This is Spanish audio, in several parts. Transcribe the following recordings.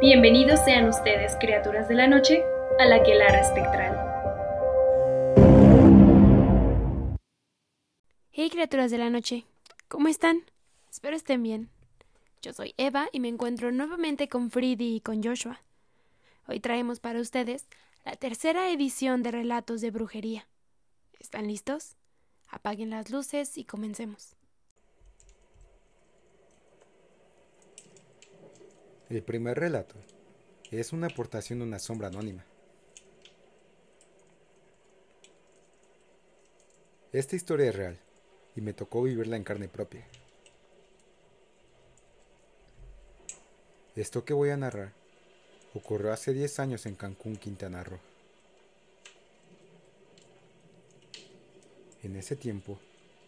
Bienvenidos sean ustedes, criaturas de la noche, a la Quelara Espectral. Hey criaturas de la noche, ¿cómo están? Espero estén bien. Yo soy Eva y me encuentro nuevamente con Freddy y con Joshua. Hoy traemos para ustedes la tercera edición de Relatos de Brujería. ¿Están listos? Apaguen las luces y comencemos. El primer relato es una aportación de una sombra anónima. Esta historia es real y me tocó vivirla en carne propia. Esto que voy a narrar ocurrió hace 10 años en Cancún, Quintana Roo. En ese tiempo,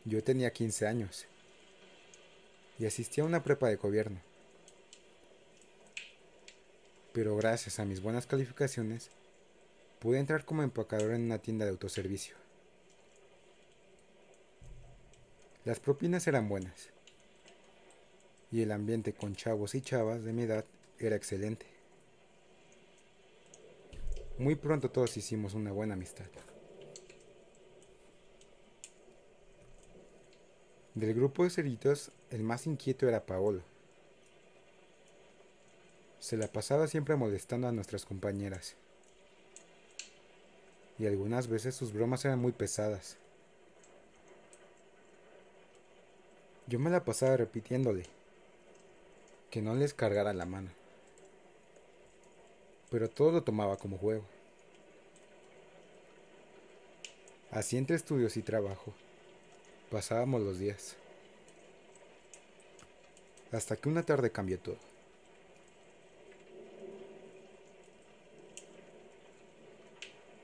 yo tenía 15 años y asistía a una prepa de gobierno. Pero gracias a mis buenas calificaciones, pude entrar como empacador en una tienda de autoservicio. Las propinas eran buenas y el ambiente con chavos y chavas de mi edad era excelente. Muy pronto todos hicimos una buena amistad. Del grupo de ceritos, el más inquieto era Paolo. Se la pasaba siempre molestando a nuestras compañeras. Y algunas veces sus bromas eran muy pesadas. Yo me la pasaba repitiéndole que no les cargara la mano. Pero todo lo tomaba como juego. Así entre estudios y trabajo, pasábamos los días. Hasta que una tarde cambió todo.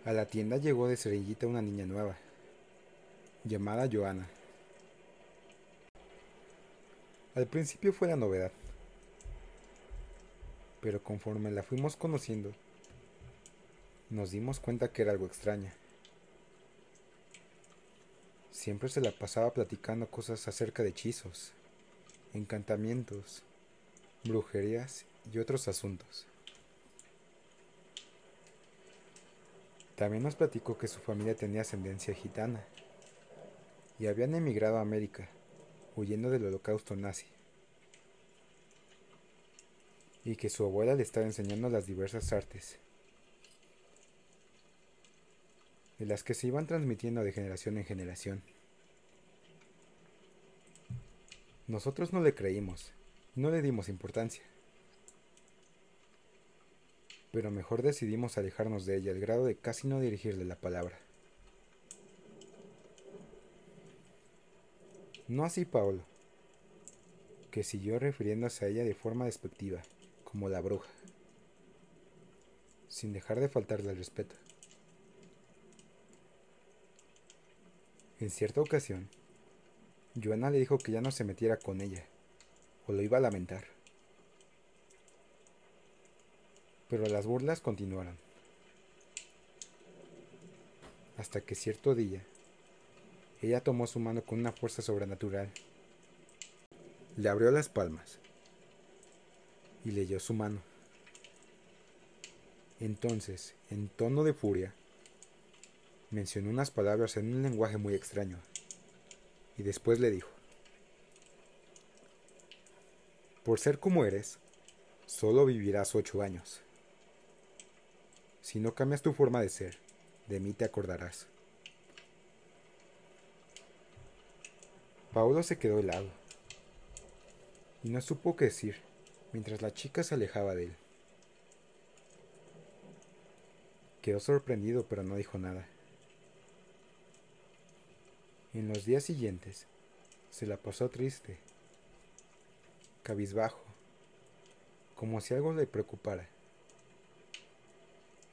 A la tienda llegó de cerillita una niña nueva, llamada Joana. Al principio fue la novedad, pero conforme la fuimos conociendo, nos dimos cuenta que era algo extraña. Siempre se la pasaba platicando cosas acerca de hechizos, encantamientos, brujerías y otros asuntos. También nos platicó que su familia tenía ascendencia gitana y habían emigrado a América, huyendo del holocausto nazi, y que su abuela le estaba enseñando las diversas artes, de las que se iban transmitiendo de generación en generación. Nosotros no le creímos, no le dimos importancia pero mejor decidimos alejarnos de ella al grado de casi no dirigirle la palabra. No así Paolo, que siguió refiriéndose a ella de forma despectiva, como la bruja, sin dejar de faltarle el respeto. En cierta ocasión, Joana le dijo que ya no se metiera con ella, o lo iba a lamentar. Pero las burlas continuaron. Hasta que cierto día, ella tomó su mano con una fuerza sobrenatural. Le abrió las palmas y leyó su mano. Entonces, en tono de furia, mencionó unas palabras en un lenguaje muy extraño y después le dijo, Por ser como eres, solo vivirás ocho años. Si no cambias tu forma de ser, de mí te acordarás. Paulo se quedó helado y no supo qué decir mientras la chica se alejaba de él. Quedó sorprendido pero no dijo nada. En los días siguientes se la pasó triste, cabizbajo, como si algo le preocupara.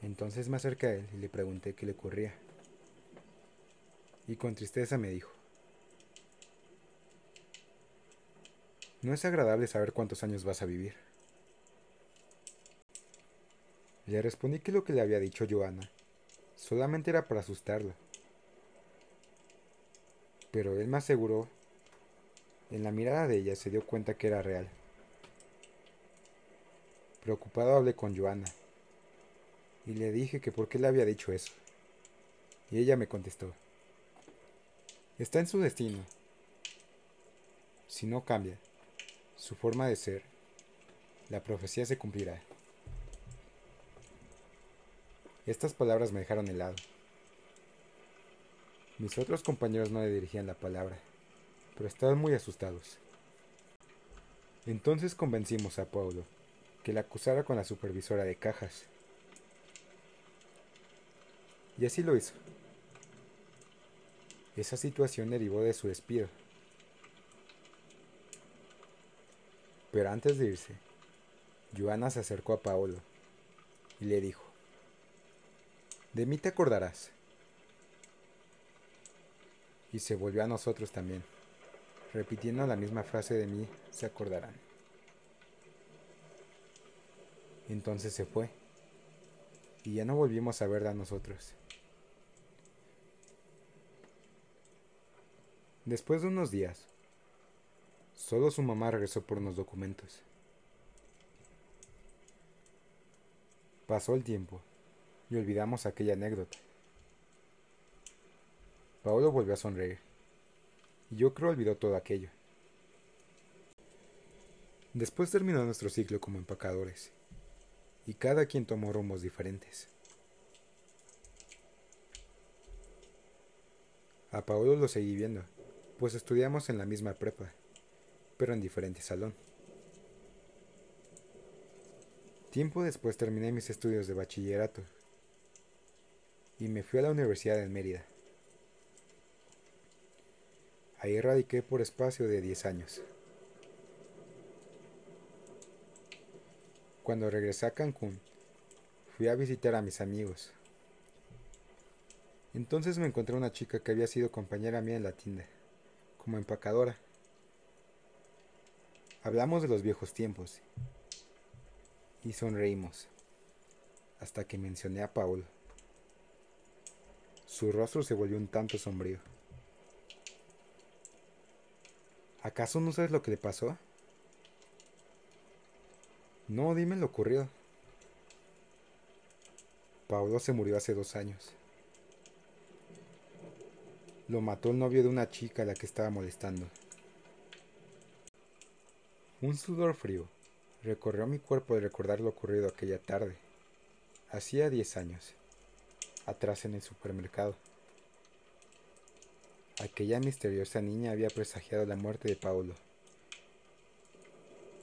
Entonces me acerqué a él y le pregunté qué le ocurría. Y con tristeza me dijo, no es agradable saber cuántos años vas a vivir. Le respondí que lo que le había dicho Joana solamente era para asustarla. Pero él me aseguró, en la mirada de ella se dio cuenta que era real. Preocupado hablé con Joana y le dije que por qué le había dicho eso. Y ella me contestó, está en su destino. Si no cambia su forma de ser, la profecía se cumplirá. Estas palabras me dejaron helado. Mis otros compañeros no le dirigían la palabra, pero estaban muy asustados. Entonces convencimos a Paulo que la acusara con la supervisora de cajas. Y así lo hizo. Esa situación derivó de su despido. Pero antes de irse, Joana se acercó a Paolo y le dijo, De mí te acordarás. Y se volvió a nosotros también, repitiendo la misma frase de mí, se acordarán. Entonces se fue, y ya no volvimos a verla a nosotros. Después de unos días, solo su mamá regresó por unos documentos. Pasó el tiempo y olvidamos aquella anécdota. Paolo volvió a sonreír y yo creo olvidó todo aquello. Después terminó nuestro ciclo como empacadores y cada quien tomó rumos diferentes. A Paolo lo seguí viendo pues estudiamos en la misma prepa, pero en diferente salón. Tiempo después terminé mis estudios de bachillerato y me fui a la Universidad de Mérida. Ahí radiqué por espacio de 10 años. Cuando regresé a Cancún, fui a visitar a mis amigos. Entonces me encontré una chica que había sido compañera mía en la tienda como empacadora. Hablamos de los viejos tiempos y sonreímos hasta que mencioné a Paul. Su rostro se volvió un tanto sombrío. ¿Acaso no sabes lo que le pasó? No, dime lo ocurrió. Paulo se murió hace dos años. Lo mató el novio de una chica a la que estaba molestando. Un sudor frío recorrió mi cuerpo de recordar lo ocurrido aquella tarde. Hacía diez años, atrás en el supermercado. Aquella misteriosa niña había presagiado la muerte de Paulo.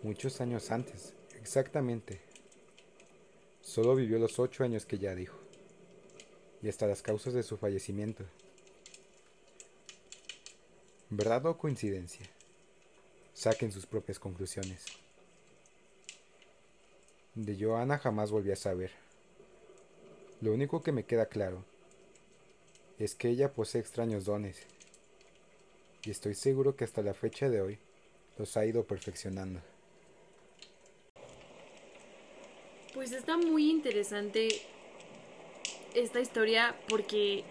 Muchos años antes, exactamente. Solo vivió los ocho años que ya dijo, y hasta las causas de su fallecimiento. ¿Verdad o coincidencia? Saquen sus propias conclusiones. De Joana jamás volví a saber. Lo único que me queda claro es que ella posee extraños dones y estoy seguro que hasta la fecha de hoy los ha ido perfeccionando. Pues está muy interesante esta historia porque,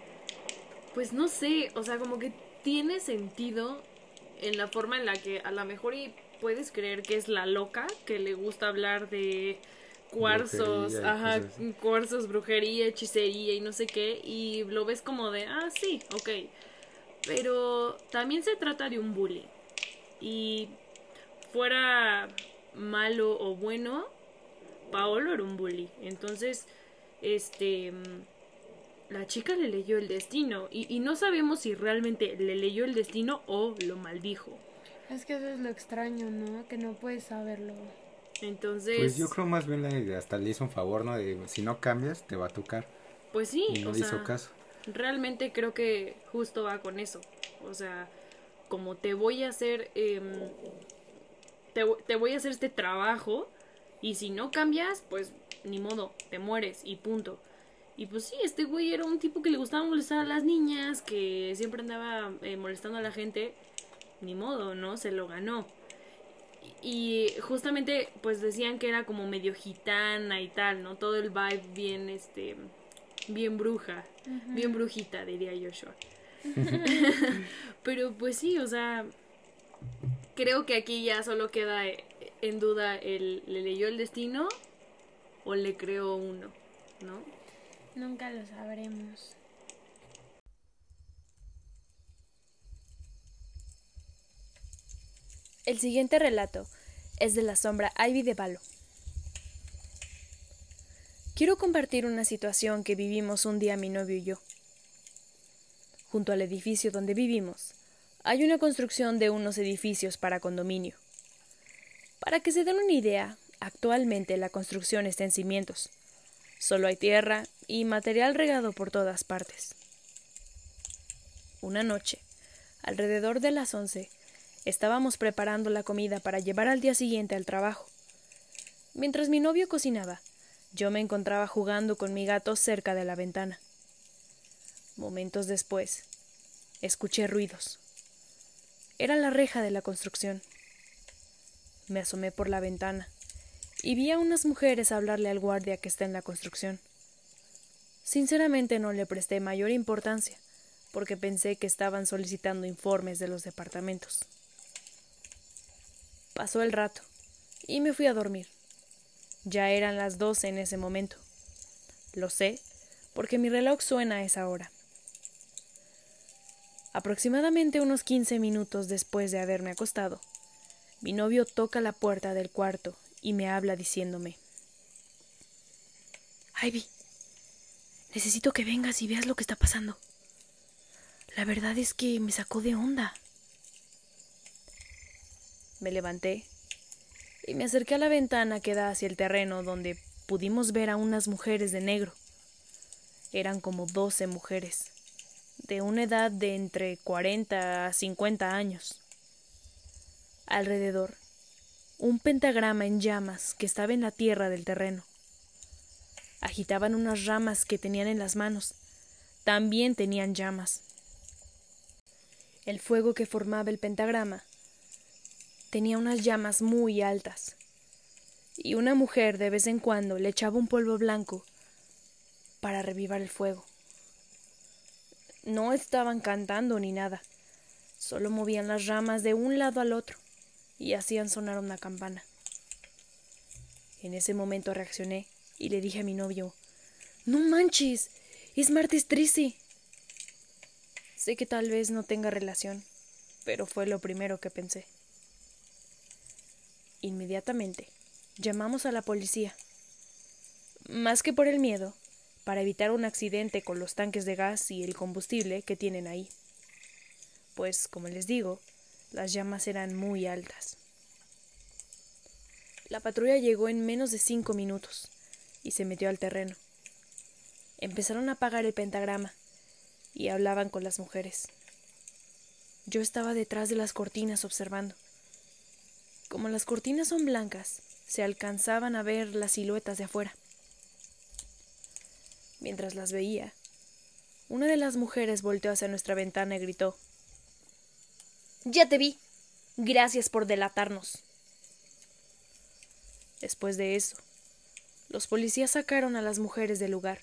pues no sé, o sea, como que tiene sentido en la forma en la que a lo mejor y puedes creer que es la loca que le gusta hablar de cuarzos, ajá, cuarzos, brujería, hechicería y no sé qué, y lo ves como de, ah, sí, ok. Pero también se trata de un bully. Y fuera malo o bueno, Paolo era un bully. Entonces, este la chica le leyó el destino y, no sabemos si realmente le leyó el destino o lo maldijo. Es que eso es lo extraño, ¿no? Que no puedes saberlo. Entonces... Pues yo creo más bien la hasta le hizo un favor, ¿no? De si no cambias, te va a tocar. Pues sí. Y no le hizo caso. Realmente creo que justo va con eso. O sea, como te voy a hacer... Em, te, te voy a hacer este trabajo y si no cambias, pues ni modo, te mueres y punto. Y pues sí, este güey era un tipo que le gustaba molestar a las niñas, que siempre andaba eh, molestando a la gente. Ni modo, ¿no? Se lo ganó. Y justamente pues decían que era como medio gitana y tal, ¿no? Todo el vibe bien, este, bien bruja, bien brujita, diría Joshua. Pero pues sí, o sea, creo que aquí ya solo queda en duda el, le leyó el destino o le creó uno, ¿no? Nunca lo sabremos. El siguiente relato es de la sombra Ivy de Balo. Quiero compartir una situación que vivimos un día mi novio y yo. Junto al edificio donde vivimos, hay una construcción de unos edificios para condominio. Para que se den una idea, actualmente la construcción está en cimientos. Solo hay tierra y material regado por todas partes. Una noche, alrededor de las once, estábamos preparando la comida para llevar al día siguiente al trabajo. Mientras mi novio cocinaba, yo me encontraba jugando con mi gato cerca de la ventana. Momentos después, escuché ruidos. Era la reja de la construcción. Me asomé por la ventana y vi a unas mujeres hablarle al guardia que está en la construcción. Sinceramente no le presté mayor importancia, porque pensé que estaban solicitando informes de los departamentos. Pasó el rato y me fui a dormir. Ya eran las doce en ese momento. Lo sé porque mi reloj suena a esa hora. Aproximadamente unos quince minutos después de haberme acostado, mi novio toca la puerta del cuarto y me habla diciéndome Ivy, necesito que vengas y veas lo que está pasando. La verdad es que me sacó de onda. Me levanté y me acerqué a la ventana que da hacia el terreno donde pudimos ver a unas mujeres de negro. Eran como doce mujeres, de una edad de entre cuarenta a cincuenta años. Alrededor, un pentagrama en llamas que estaba en la tierra del terreno. Agitaban unas ramas que tenían en las manos. También tenían llamas. El fuego que formaba el pentagrama tenía unas llamas muy altas, y una mujer de vez en cuando le echaba un polvo blanco para revivar el fuego. No estaban cantando ni nada, solo movían las ramas de un lado al otro y hacían sonar una campana. En ese momento reaccioné y le dije a mi novio, No manches, es martes 13. Sé que tal vez no tenga relación, pero fue lo primero que pensé. Inmediatamente llamamos a la policía. Más que por el miedo, para evitar un accidente con los tanques de gas y el combustible que tienen ahí. Pues, como les digo, las llamas eran muy altas. La patrulla llegó en menos de cinco minutos y se metió al terreno. Empezaron a apagar el pentagrama y hablaban con las mujeres. Yo estaba detrás de las cortinas observando. Como las cortinas son blancas, se alcanzaban a ver las siluetas de afuera. Mientras las veía, una de las mujeres volteó hacia nuestra ventana y gritó Ya te vi. Gracias por delatarnos. Después de eso, los policías sacaron a las mujeres del lugar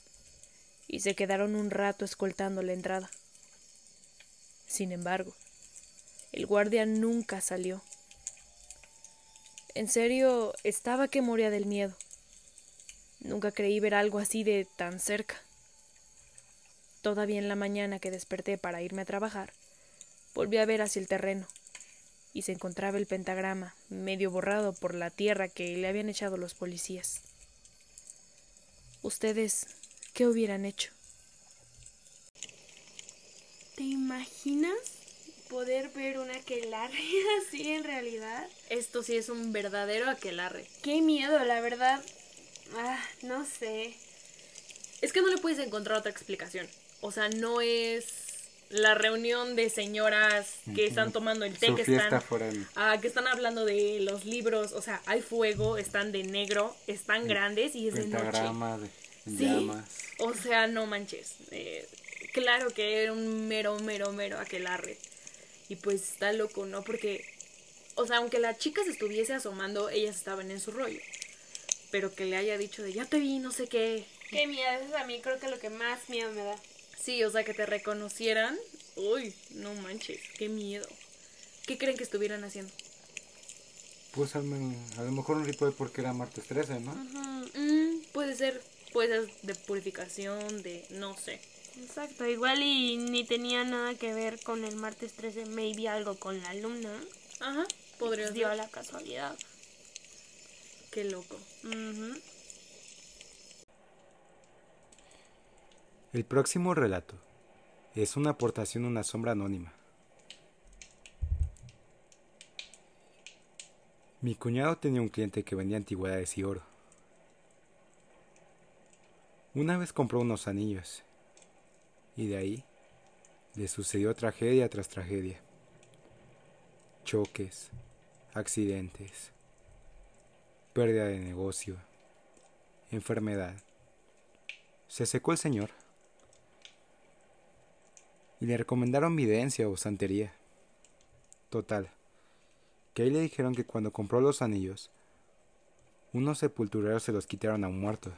y se quedaron un rato escoltando la entrada. Sin embargo, el guardia nunca salió. En serio, estaba que moría del miedo. Nunca creí ver algo así de tan cerca. Todavía en la mañana que desperté para irme a trabajar, volví a ver hacia el terreno, y se encontraba el pentagrama, medio borrado por la tierra que le habían echado los policías. ¿Ustedes qué hubieran hecho? ¿Te imaginas poder ver un aquelarre así en realidad. Esto sí es un verdadero aquelarre. Qué miedo, la verdad. Ah, no sé. Es que no le puedes encontrar otra explicación. O sea, no es la reunión de señoras que están tomando el té, que están, ah, que están hablando de los libros. O sea, hay fuego, están de negro, están grandes y es de noche. De llamas. O sea, no manches. Eh, claro que era un mero, mero, mero aquelarre. Y pues está loco, ¿no? Porque, o sea, aunque la chica se estuviese asomando, ellas estaban en su rollo. Pero que le haya dicho de ya te vi, no sé qué. Qué miedo, eso es a mí creo que lo que más miedo me da. Sí, o sea, que te reconocieran. Uy, no manches, qué miedo. ¿Qué creen que estuvieran haciendo? Pues a, lo mejor un ritual porque era martes 13, ¿no? Mm, puede ser, puede ser de purificación, de no sé. Exacto, igual y ni tenía nada que ver con el martes 13, maybe algo con la luna. Ajá, podría Pues dio ser. la casualidad. Qué loco. Ujú. El próximo relato es una aportación a una sombra anónima. Mi cuñado tenía un cliente que vendía antigüedades y oro. Una vez compró unos anillos y de ahí le sucedió tragedia tras tragedia. Choques, accidentes, pérdida de negocio, enfermedad. Se secó el señor y le recomendaron videncia o santería. Total, que ahí le dijeron que cuando compró los anillos, unos sepultureros se los quitaron a un muerto.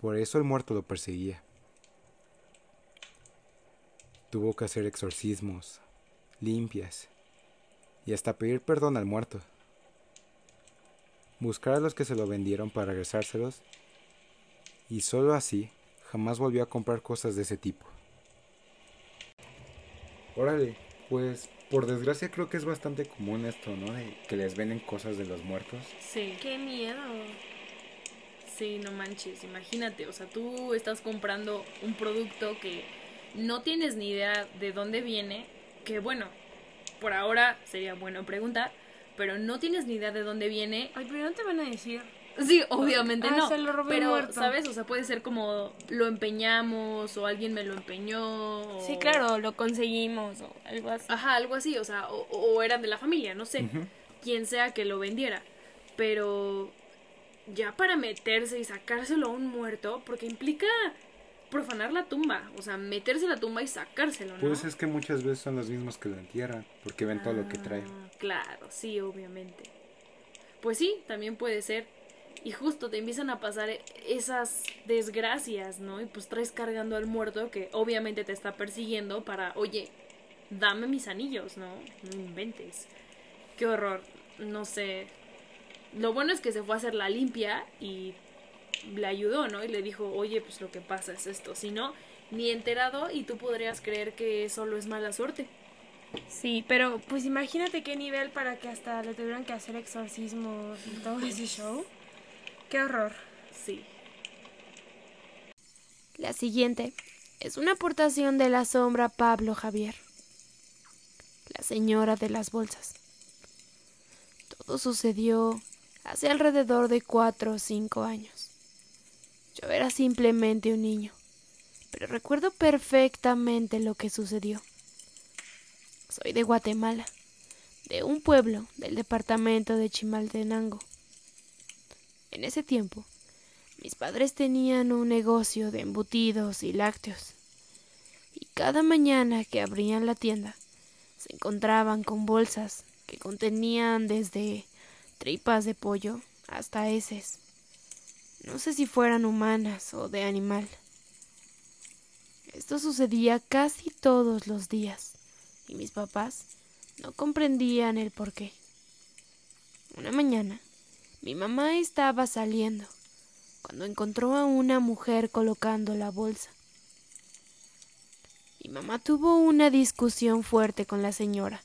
Por eso el muerto lo perseguía. Tuvo que hacer exorcismos, limpias, y hasta pedir perdón al muerto. Buscar a los que se lo vendieron para regresárselos, y solo así jamás volvió a comprar cosas de ese tipo. Órale, pues por desgracia creo que es bastante común esto, ¿no? De que les venden cosas de los muertos. Sí, Qué miedo. sí, no manches, imagínate, o sea, tú estás comprando un producto que no tienes ni idea de dónde viene, que bueno, por ahora sería bueno preguntar, pero no tienes ni idea de dónde viene. Ay, pero no te van a decir. Sí, obviamente Ah, no. se lo robé pero, muerto. ¿sabes? O sea, puede ser como lo empeñamos o alguien me lo empeñó. o- Sí, claro, lo conseguimos o algo así. Ajá, algo así, o sea, o, o eran de la familia, no sé, Ujú. quien sea que lo vendiera. Pero ya para meterse y sacárselo a un muerto, porque implica profanar la tumba, o sea, meterse a la tumba y sacárselo, ¿no? Pues es que muchas veces son los mismos que lo entierran, porque ven todo lo que trae. Ah, Claro, sí, obviamente. Pues sí, también puede ser. Y justo te empiezan a pasar e- esas desgracias, ¿no? Y pues traes cargando al muerto que obviamente te está persiguiendo para, oye, dame mis anillos, ¿no? No inventes. Qué horror. No sé. Lo bueno es que se fue a hacer la limpia y le ayudó, ¿no? Y le dijo, oye, pues lo que pasa es esto. Si no, ni enterado y tú podrías creer que solo es mala suerte. Sí, pero pues imagínate qué nivel para que hasta le tuvieran que hacer exorcismos y todo ese show. Qué horror. Sí. La siguiente es una aportación de la sombra Pablo Javier, la señora de las bolsas. Todo sucedió hace alrededor de cuatro o cinco años. Yo era simplemente un niño, pero recuerdo perfectamente lo que sucedió. Soy de Guatemala, de un pueblo del departamento de Chimaltenango. En ese tiempo, mis padres tenían un negocio de embutidos y lácteos, y cada mañana que abrían la tienda se encontraban con bolsas que contenían desde tripas de pollo hasta heces. No sé si fueran humanas o de animal. Esto sucedía casi todos los días, y mis papás no comprendían el porqué. Una mañana, mi mamá estaba saliendo cuando encontró a una mujer colocando la bolsa. Mi mamá tuvo una discusión fuerte con la señora,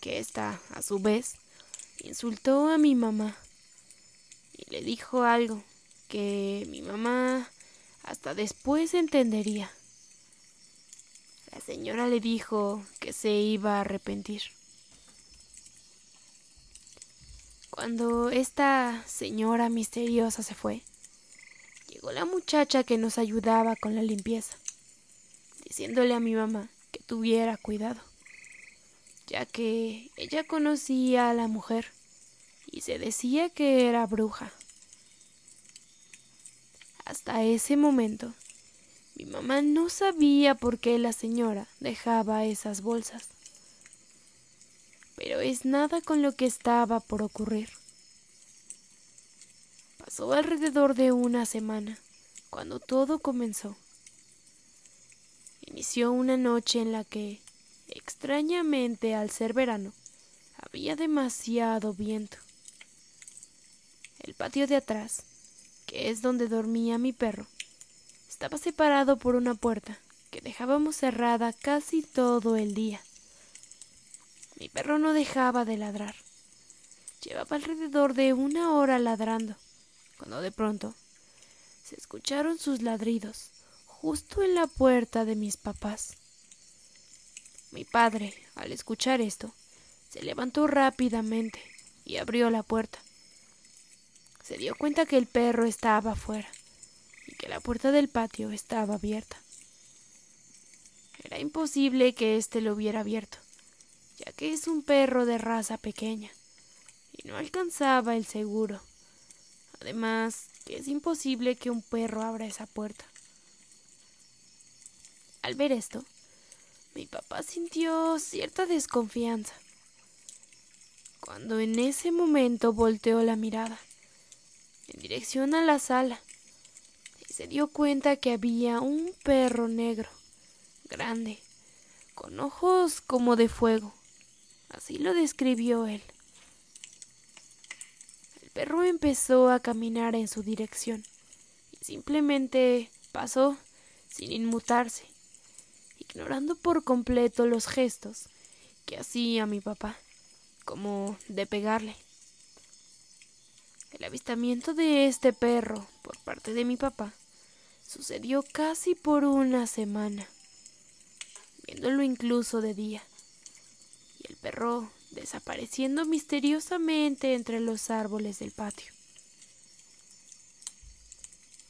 que ésta, a su vez, insultó a mi mamá y le dijo algo que mi mamá hasta después entendería. La señora le dijo que se iba a arrepentir. Cuando esta señora misteriosa se fue, llegó la muchacha que nos ayudaba con la limpieza, diciéndole a mi mamá que tuviera cuidado, ya que ella conocía a la mujer y se decía que era bruja. Hasta ese momento, mi mamá no sabía por qué la señora dejaba esas bolsas. Pero es nada con lo que estaba por ocurrir. Pasó alrededor de una semana cuando todo comenzó. Inició una noche en la que, extrañamente al ser verano, había demasiado viento. El patio de atrás que es donde dormía mi perro, estaba separado por una puerta que dejábamos cerrada casi todo el día. Mi perro no dejaba de ladrar. Llevaba alrededor de una hora ladrando, cuando de pronto se escucharon sus ladridos justo en la puerta de mis papás. Mi padre, al escuchar esto, se levantó rápidamente y abrió la puerta. Se dio cuenta que el perro estaba afuera y que la puerta del patio estaba abierta. Era imposible que éste lo hubiera abierto, ya que es un perro de raza pequeña y no alcanzaba el seguro. Además, que es imposible que un perro abra esa puerta. Al ver esto, mi papá sintió cierta desconfianza. Cuando en ese momento volteó la mirada en dirección a la sala y se dio cuenta que había un perro negro, grande, con ojos como de fuego. Así lo describió él. El perro empezó a caminar en su dirección y simplemente pasó sin inmutarse ignorando por completo los gestos que hacía mi papá, como de pegarle. El avistamiento de este perro por parte de mi papá sucedió casi por una semana, viéndolo incluso de día, y el perro desapareciendo misteriosamente entre los árboles del patio.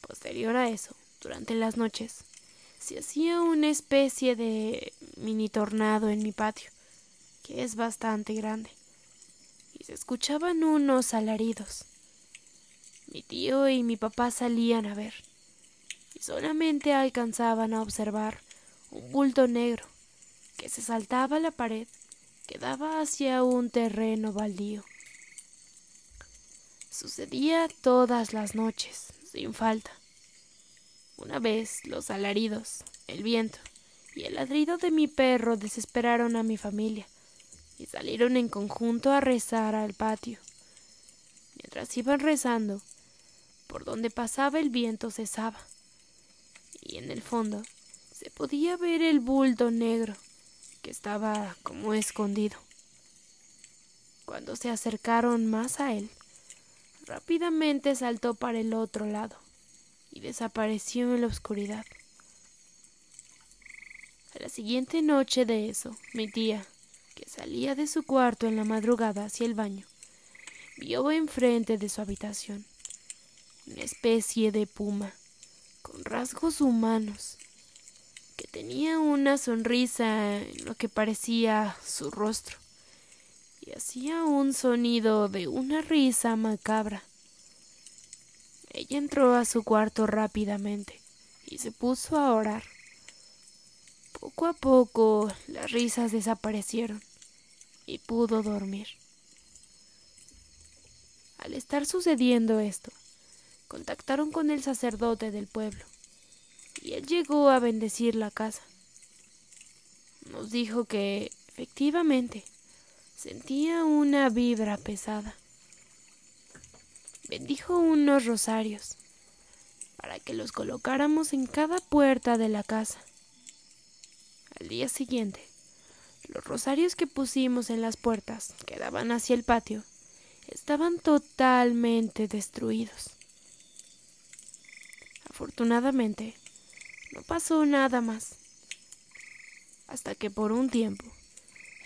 Posterior a eso, durante las noches, se hacía una especie de mini tornado en mi patio, que es bastante grande, y se escuchaban unos alaridos. Mi tío y mi papá salían a ver, y solamente alcanzaban a observar un bulto negro que se saltaba la pared que daba hacia un terreno baldío. Sucedía todas las noches, sin falta. Una vez los alaridos, el viento y el ladrido de mi perro desesperaron a mi familia y salieron en conjunto a rezar al patio. Mientras iban rezando, por donde pasaba el viento cesaba, y en el fondo se podía ver el bulto negro que estaba como escondido. Cuando se acercaron más a él, rápidamente saltó para el otro lado y desapareció en la oscuridad. A la siguiente noche de eso, mi tía, que salía de su cuarto en la madrugada hacia el baño, vio enfrente de su habitación una especie de puma con rasgos humanos tenía una sonrisa en lo que parecía su rostro y hacía un sonido de una risa macabra. Ella entró a su cuarto rápidamente y se puso a orar. Poco a poco las risas desaparecieron y pudo dormir. Al estar sucediendo esto, contactaron con el sacerdote del pueblo y él llegó a bendecir la casa. Nos dijo que, efectivamente, sentía una vibra pesada bendijo unos rosarios para que los colocáramos en cada puerta de la casa. Al día siguiente, los rosarios que pusimos en las puertas que daban hacia el patio estaban totalmente destruidos. Afortunadamente, no pasó nada más, hasta que por un tiempo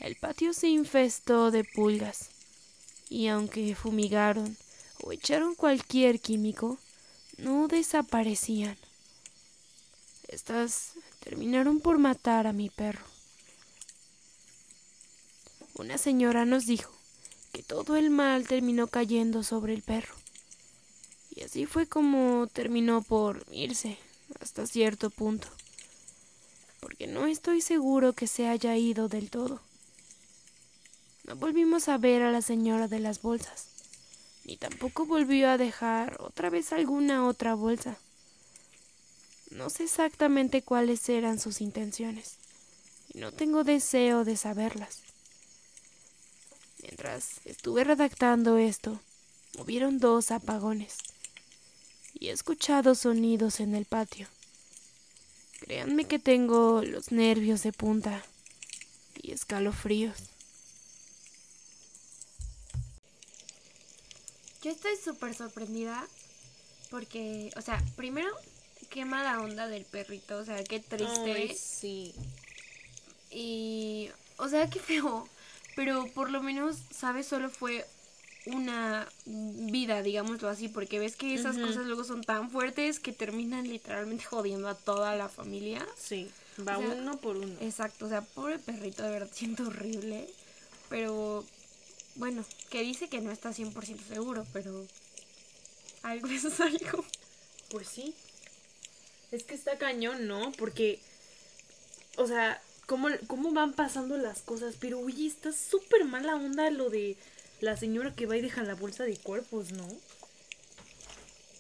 el patio se infestó de pulgas, y aunque fumigaron o echaron cualquier químico, no desaparecían. Estas terminaron por matar a mi perro. Una señora nos dijo que todo el mal terminó cayendo sobre el perro. Y así fue como terminó por irse hasta cierto punto. Porque no estoy seguro que se haya ido del todo. No volvimos a ver a la señora de las bolsas ni tampoco volvió a dejar otra vez alguna otra bolsa. No sé exactamente cuáles eran sus intenciones, y no tengo deseo de saberlas. Mientras estuve redactando esto, hubieron dos apagones, y he escuchado sonidos en el patio. Créanme que tengo los nervios de punta y escalofríos. Yo estoy súper sorprendida porque, o sea, primero, qué mala onda del perrito, o sea, qué triste. Ay, sí. Y, o sea, qué feo. Pero por lo menos, ¿sabes? Solo fue una vida, digámoslo así, porque ves que esas cosas luego son tan fuertes que terminan literalmente jodiendo a toda la familia. Sí, va O sea, uno por uno. Exacto, o sea, pobre perrito, de verdad siento horrible. Pero, bueno, que dice que no está 100% seguro, pero algo es algo. Pues sí. Es que está cañón, ¿no? Porque, o sea, ¿cómo, cómo van pasando las cosas? Pero, oye, está súper mala onda lo de la señora que va y deja la bolsa de cuerpos, ¿no?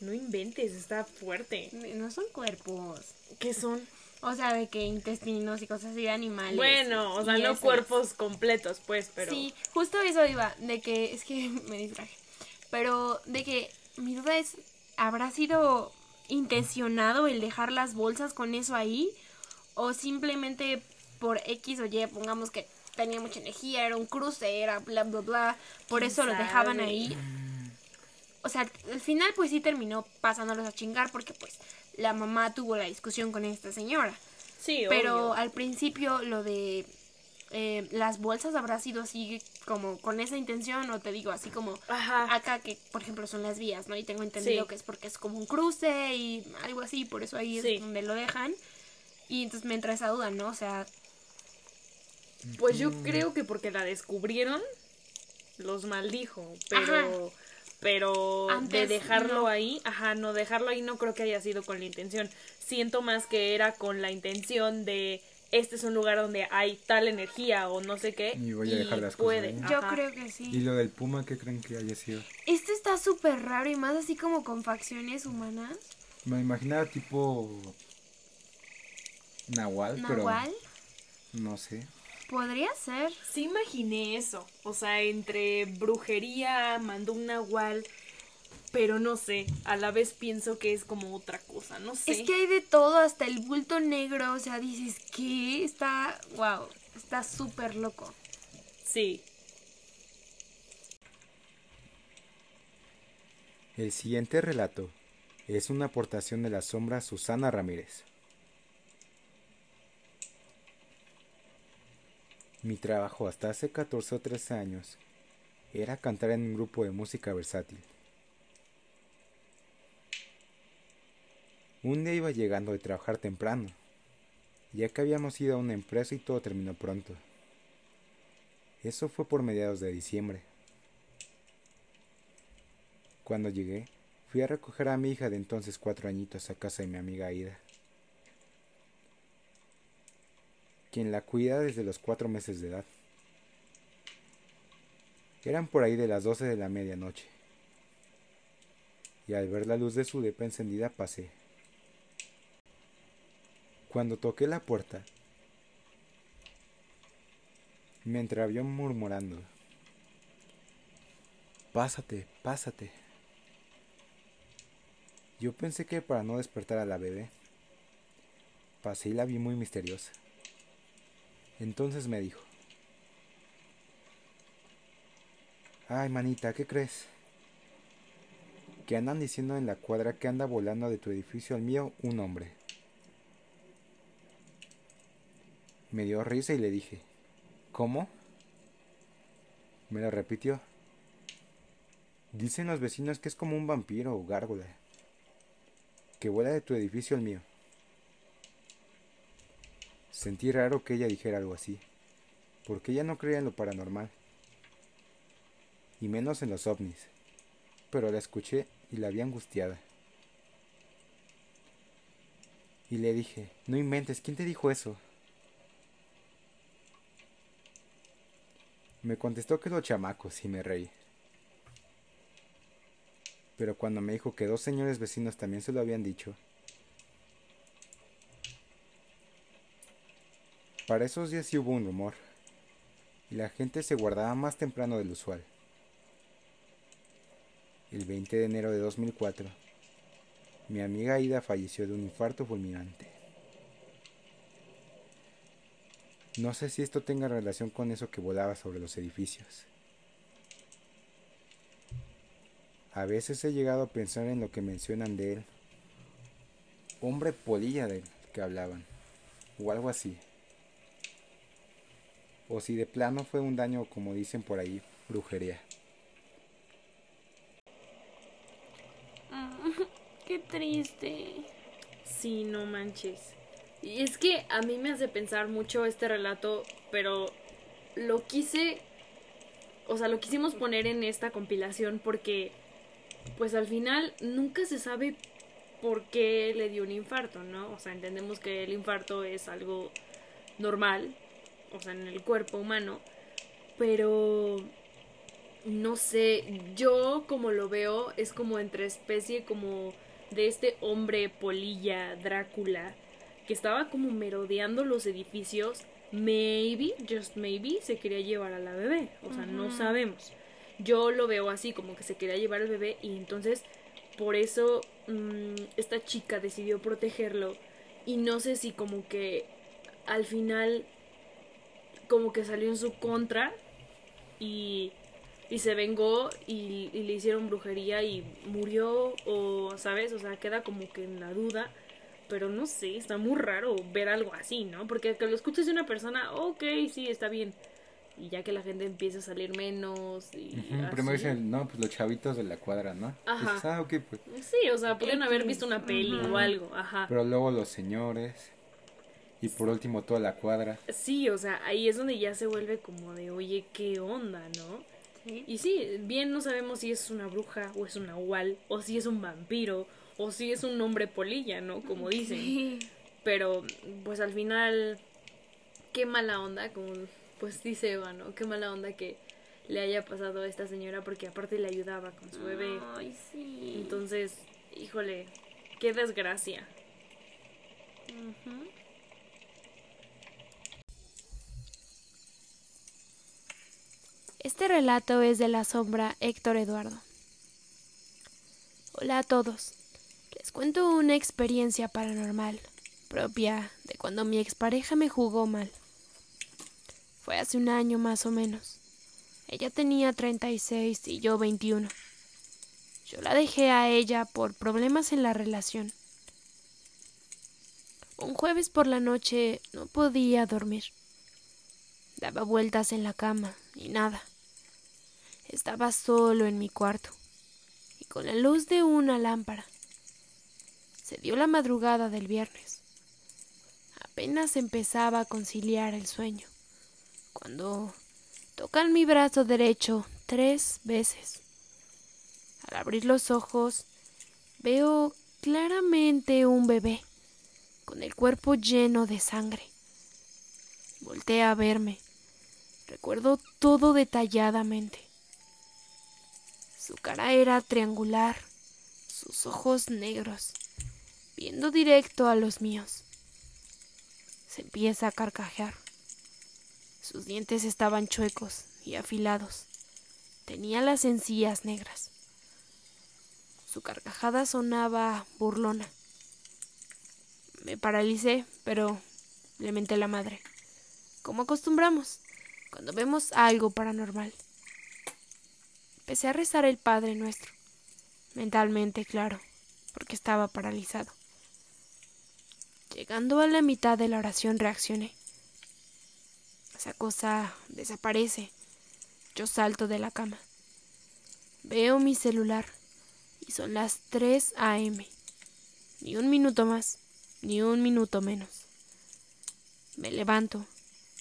No inventes, está fuerte. No son cuerpos. ¿Qué son? O sea, de que intestinos y cosas así de animales. Bueno, o sea, no cuerpos completos, pues, pero... Sí, justo eso iba, de que es que me distraje. Pero de que mi duda es, ¿habrá sido intencionado el dejar las bolsas con eso ahí? ¿O simplemente por X o Y, pongamos que tenía mucha energía, era un cruce, era bla, bla, bla, por ¿Quién eso lo dejaban ahí? O sea, al final pues sí terminó pasándolos a chingar porque pues la mamá tuvo la discusión con esta señora. Sí, Pero obvio. al principio lo de eh, las bolsas habrá sido así como con esa intención o te digo así como Ajá. acá que por ejemplo son las vías, ¿no? Y tengo entendido Sí. que es porque es como un cruce y algo así, por eso ahí Sí. es donde lo dejan. Y entonces me entra esa duda, ¿no? O sea, Pues yo creo que porque la descubrieron, los maldijo, pero... Pero de dejarlo no. ahí, ajá, no, dejarlo ahí no creo que haya sido con la intención. Siento más que era con la intención de este es un lugar donde hay tal energía o no sé qué. Y voy a dejar las cosas puede. ahí. yo ajá. creo que sí. ¿Y lo del puma qué creen que haya sido? Este está súper raro y más así como con facciones humanas. Me imaginaba tipo Nahual, Nahual, pero no sé. Podría ser. Sí imaginé eso. O sea, entre brujería, mandó un nahual, pero no sé. A la vez pienso que es como otra cosa, no sé. Es que hay de todo, hasta el bulto negro, o sea, dices, ¿qué? Está, wow, está súper loco. Sí. El siguiente relato es una aportación de la sombra Susana Ramírez. Mi trabajo hasta hace 14 o 13 años era cantar en un grupo de música versátil. Un día iba llegando de trabajar temprano, ya que habíamos ido a una empresa y todo terminó pronto. Eso fue por mediados de diciembre. Cuando llegué, fui a recoger a mi hija de entonces cuatro añitos a casa de mi amiga Aida, quien la cuida desde los cuatro meses de edad. Eran por ahí de las doce de la medianoche, y al ver la luz de su depa encendida pasé. Cuando toqué la puerta, me entravió murmurando, Pásate, pásate. Yo pensé que para no despertar a la bebé. Pasé y la vi muy misteriosa. Entonces me dijo, Ay, manita, ¿qué crees? Que andan diciendo en la cuadra que anda volando de tu edificio al mío un hombre. Me dio risa y le dije, ¿cómo? Me lo repitió. Dicen los vecinos que es como un vampiro o gárgola, que vuela de tu edificio al mío. Sentí raro que ella dijera algo así, porque ella no creía en lo paranormal, y menos en los ovnis, pero la escuché y la vi angustiada. Y le dije, no inventes, ¿quién te dijo eso? Me contestó que los chamacos y me reí. Pero cuando me dijo que dos señores vecinos también se lo habían dicho, para esos días sí hubo un rumor, y la gente se guardaba más temprano del usual. El 20 de enero de 2004, Mi amiga Ida falleció de un infarto fulminante. No sé si esto tenga relación con eso que volaba sobre los edificios. A veces he llegado a pensar en lo que mencionan de él. Hombre polilla del que hablaban. O algo así. O si de plano fue un daño, como dicen por ahí, brujería. Qué triste. Sí, no manches. Y es que a mí me hace pensar mucho este relato, pero lo quise, o sea, lo quisimos poner en esta compilación porque, pues al final nunca se sabe por qué le dio un infarto, ¿no? O sea, entendemos que el infarto es algo normal, o sea, en el cuerpo humano, pero no sé, yo como lo veo es como entre especie como de este hombre polilla Drácula que estaba como merodeando los edificios, maybe, just maybe, se quería llevar a la bebé, o sea, no sabemos. Yo lo veo así, como que se quería llevar al bebé y entonces por eso mmm, esta chica decidió protegerlo y no sé si como que al final como que salió en su contra y, y se vengó y, y, le hicieron brujería y murió o, ¿sabes? O sea, queda como que en la duda. Pero no sé, está muy raro ver algo así, ¿no? Porque que lo escuches de una persona, ok, sí, está bien. Y ya que la gente empieza a salir menos y uh -huh, Primero dicen, no, pues los chavitos de la cuadra, ¿no? Ajá. Dices, ah, okay, pues. Sí, o sea, podrían haber visto una peli uh -huh. o algo, ajá. Pero luego los señores. Y por último toda la cuadra. Sí, o sea, ahí es donde ya se vuelve como de, oye, ¿qué onda, no? ¿Sí? Y sí, bien no sabemos si es una bruja o es un nahual o si es un vampiro o si es un hombre polilla, ¿no? Como dicen. Sí. Pero, pues al final, qué mala onda, como pues dice Eva, ¿no? Qué mala onda que le haya pasado a esta señora porque aparte le ayudaba con su bebé. Ay, sí. Entonces, híjole, qué desgracia. Uh -huh. Este relato es de la sombra Héctor Eduardo. Hola a todos. Les cuento una experiencia paranormal propia de cuando mi expareja me jugó mal. Fue hace un año más o menos. Ella tenía 36 y yo 21. Yo la dejé a ella por problemas en la relación. Un jueves por la noche no podía dormir. Daba vueltas en la cama y nada. Estaba solo en mi cuarto y con la luz de una lámpara. Se dio la madrugada del viernes. Apenas empezaba a conciliar el sueño cuando tocan mi brazo derecho tres veces. Al abrir los ojos veo claramente un bebé con el cuerpo lleno de sangre. Voltea a verme. Recuerdo todo detalladamente. Su cara era triangular, sus ojos negros, viendo directo a los míos. Se empieza a carcajear. Sus dientes estaban chuecos y afilados. Tenía las encías negras. Su carcajada sonaba burlona. Me paralicé, pero le menté la madre. Como acostumbramos, cuando vemos algo paranormal. Empecé a rezar el Padre Nuestro. Mentalmente, claro, porque estaba paralizado. Llegando a la mitad de la oración reaccioné. Esa cosa desaparece. Yo salto de la cama. Veo mi celular y son las 3 a.m. Ni un minuto más, ni un minuto menos. Me levanto,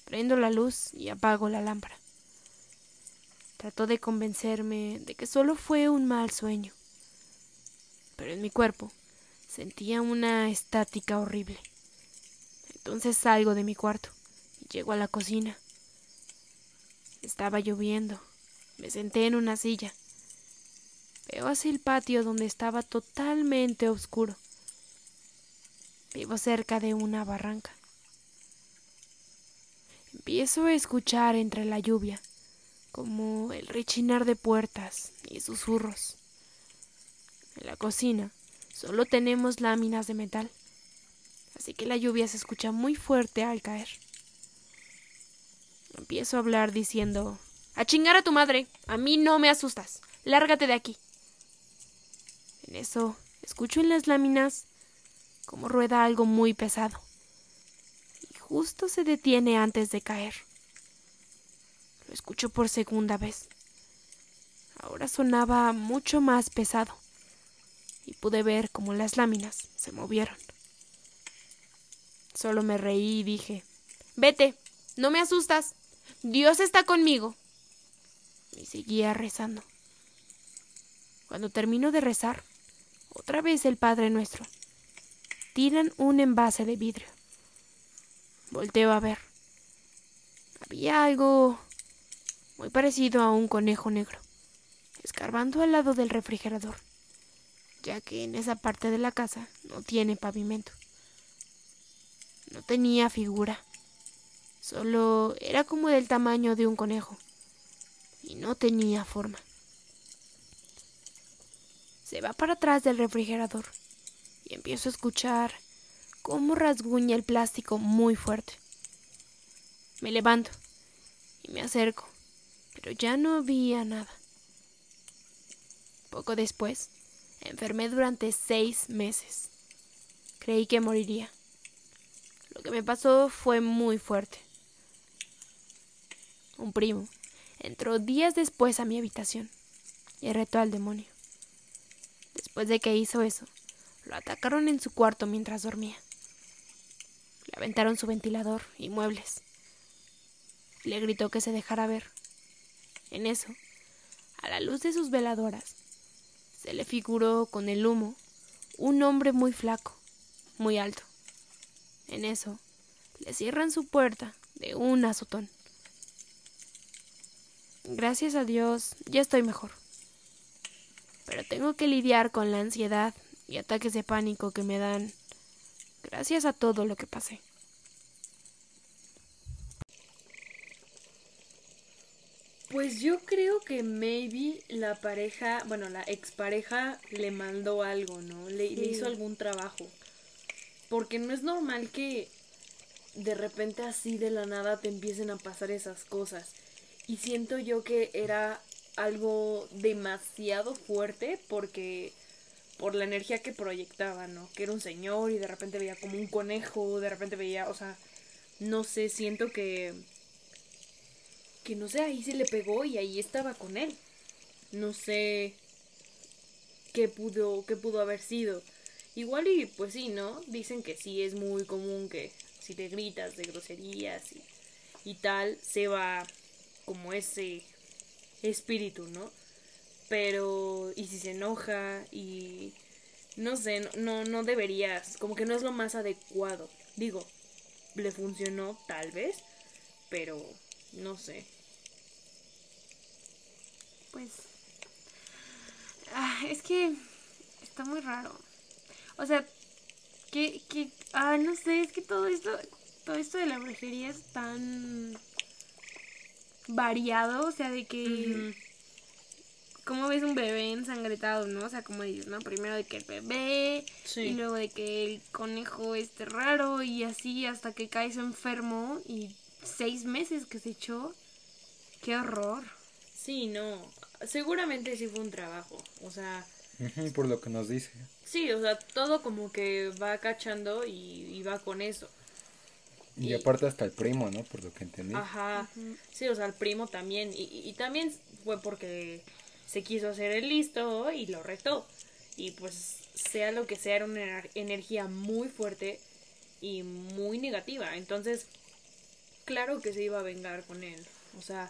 prendo la luz y apago la lámpara. Trato de convencerme de que solo fue un mal sueño. Pero en mi cuerpo sentía una estática horrible. Entonces salgo de mi cuarto y llego a la cocina. Estaba lloviendo. Me senté en una silla. Veo hacia el patio donde estaba totalmente oscuro. Vivo cerca de una barranca. Empiezo a escuchar entre la lluvia como el rechinar de puertas y susurros. En la cocina Solo tenemos láminas de metal, así que la lluvia se escucha muy fuerte al caer. Empiezo a hablar diciendo, a chingar a tu madre, a mí no me asustas, lárgate de aquí. En eso, escucho en las láminas como rueda algo muy pesado, justo se detiene antes de caer. Lo escucho por segunda vez. Ahora sonaba mucho más pesado, y pude ver cómo las láminas se movieron. Solo me reí y dije, Vete, no me asustas. Dios está conmigo. Y seguía rezando. Cuando termino de rezar, otra vez el Padre Nuestro. Tiran un envase de vidrio. Volteo a ver. Había algo muy parecido a un conejo negro, escarbando al lado del refrigerador, ya que en esa parte de la casa no tiene pavimento. No tenía figura, solo era como del tamaño de un conejo, y no tenía forma. Se va para atrás del refrigerador y empiezo a escuchar cómo rasguña el plástico muy fuerte. Me levanto y me acerco, pero ya no había nada. Poco después, enfermé durante seis meses. Creí que moriría. Lo que me pasó fue muy fuerte. Un primo entró días después a mi habitación y retó al demonio. Después de que hizo eso, lo atacaron en su cuarto mientras dormía. Aventaron su ventilador y muebles. Le gritó que se dejara ver. En eso, a la luz de sus veladoras, se le figuró con el humo un hombre muy flaco, muy alto. En eso, le cierran su puerta de un azotón. Gracias a Dios, ya estoy mejor. Pero tengo que lidiar con la ansiedad y ataques de pánico que me dan gracias a todo lo que pasé. Pues yo creo que maybe la pareja, bueno, la expareja le mandó algo, ¿no? Le, le hizo algún trabajo. Porque no es normal que de repente así de la nada te empiecen a pasar esas cosas. Y siento yo que era algo demasiado fuerte porque por la energía que proyectaba, ¿no? Que era un señor y de repente veía como un conejo, de repente veía, o sea, no sé, siento que que no sé, ahí se le pegó y ahí estaba con él. No sé qué pudo qué pudo haber sido. Igual y pues sí, ¿no? Dicen que sí es muy común que si te gritas de groserías y, y tal, se va como ese espíritu, ¿no? Pero, y si se enoja y no sé, no, no deberías, como que no es lo más adecuado. Digo, le funcionó tal vez, pero no sé. Pues. ah, es que. Está muy raro. O sea, que. que ah, no sé, es que todo esto. Todo esto de la brujería es tan. variado. O sea, de que. ¿Cómo ves un bebé ensangretado, no? O sea, como dices, ¿no? Primero de que el bebé. Sí. Y luego de que el conejo esté raro. Y así hasta que caes enfermo. Y seis meses que se echó. Qué horror. Sí, no. Seguramente sí fue un trabajo. O sea, Por lo que nos dice. sí, o sea, todo como que va cachando y, y va con eso. Y Y- aparte hasta el primo, ¿no? Por lo que entendí. Ajá. Sí, o sea, el primo también. Y, y- y también fue porque se quiso hacer el listo y lo retó. Y pues, sea lo que sea, era una ener- energía muy fuerte y muy negativa. Entonces, claro que se iba a vengar con él. O sea,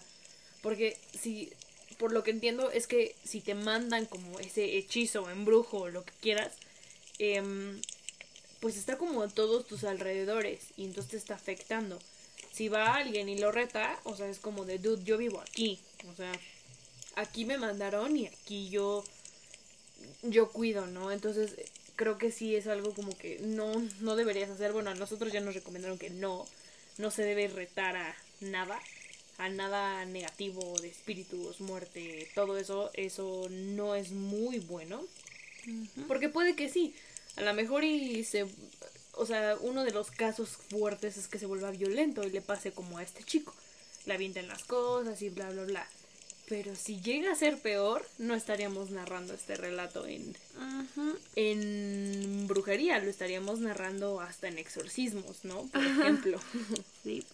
porque si, por lo que entiendo, es que si te mandan como ese hechizo, embrujo o lo que quieras, em, pues está como a todos tus alrededores y entonces te está afectando. Si va alguien y lo reta, o sea, es como de, dude, yo vivo aquí. O sea, aquí me mandaron y aquí yo, yo cuido, ¿no? Entonces, creo que sí es algo como que no, no deberías hacer. Bueno, a nosotros ya nos recomendaron que no, no se debe retar a nada, a nada negativo de espíritus, muerte, todo eso, eso no es muy bueno. Porque puede que sí. A lo mejor y se... O sea, uno de los casos fuertes es que se vuelva violento y le pase como a este chico. Le avienten las cosas y bla, bla, bla. Pero si llega a ser peor, no estaríamos narrando este relato en, en brujería, lo estaríamos narrando hasta en exorcismos, ¿no? Por ejemplo. Sí.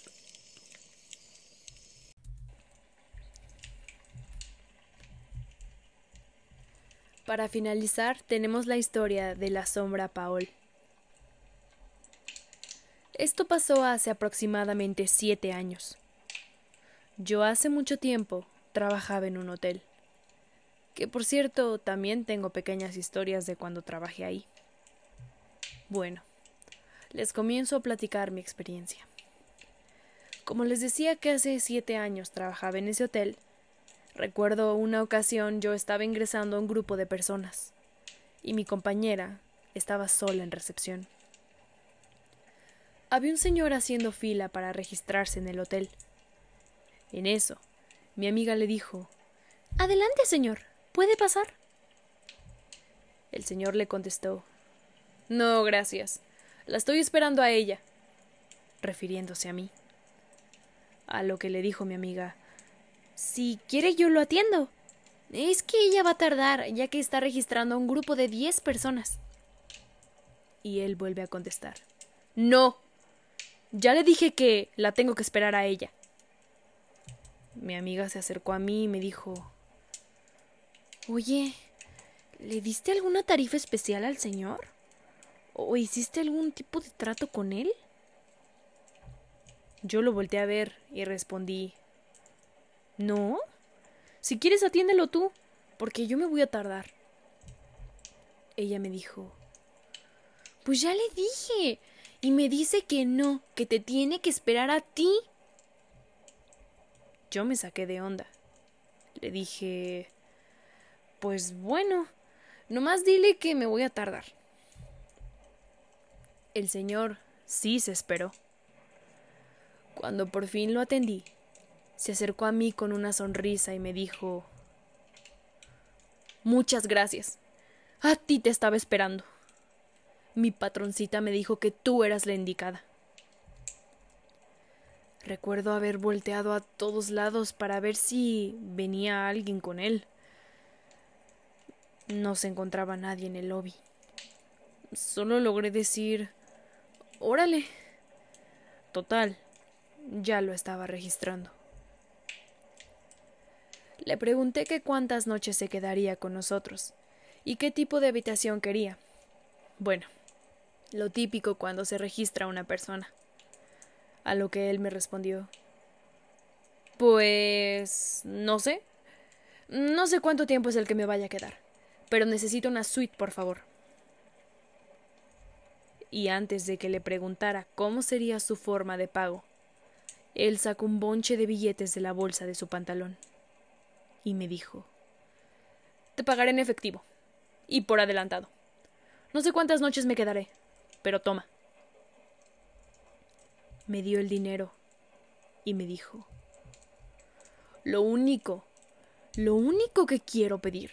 Para finalizar, tenemos la historia de la sombra Paol. Esto pasó hace aproximadamente siete años. Yo hace mucho tiempo trabajaba en un hotel, que por cierto también tengo pequeñas historias de cuando trabajé ahí. Bueno, les comienzo a platicar mi experiencia. Como les decía que hace siete años trabajaba en ese hotel, Recuerdo una ocasión yo estaba ingresando a un grupo de personas y mi compañera estaba sola en recepción. Había un señor haciendo fila para registrarse en el hotel. En eso, mi amiga le dijo Adelante, señor. ¿Puede pasar? El señor le contestó No, gracias. La estoy esperando a ella, refiriéndose a mí. A lo que le dijo mi amiga si quiere yo lo atiendo. Es que ella va a tardar, ya que está registrando a un grupo de diez personas. Y él vuelve a contestar. No. Ya le dije que la tengo que esperar a ella. Mi amiga se acercó a mí y me dijo Oye, ¿le diste alguna tarifa especial al señor? ¿O hiciste algún tipo de trato con él? Yo lo volteé a ver y respondí no. Si quieres, atiéndelo tú, porque yo me voy a tardar. Ella me dijo, Pues ya le dije. Y me dice que no, que te tiene que esperar a ti. Yo me saqué de onda. Le dije, Pues bueno, nomás dile que me voy a tardar. El señor sí se esperó. Cuando por fin lo atendí, se acercó a mí con una sonrisa y me dijo Muchas gracias. A ti te estaba esperando. Mi patroncita me dijo que tú eras la indicada. Recuerdo haber volteado a todos lados para ver si venía alguien con él. No se encontraba nadie en el lobby. Solo logré decir Órale. Total, ya lo estaba registrando. Le pregunté que cuántas noches se quedaría con nosotros y qué tipo de habitación quería. Bueno, lo típico cuando se registra una persona. A lo que él me respondió Pues no sé. No sé cuánto tiempo es el que me vaya a quedar, pero necesito una suite, por favor. Y antes de que le preguntara cómo sería su forma de pago, él sacó un bonche de billetes de la bolsa de su pantalón y me dijo Te pagaré en efectivo y por adelantado. No sé cuántas noches me quedaré, pero toma. Me dio el dinero y me dijo Lo único, lo único que quiero pedir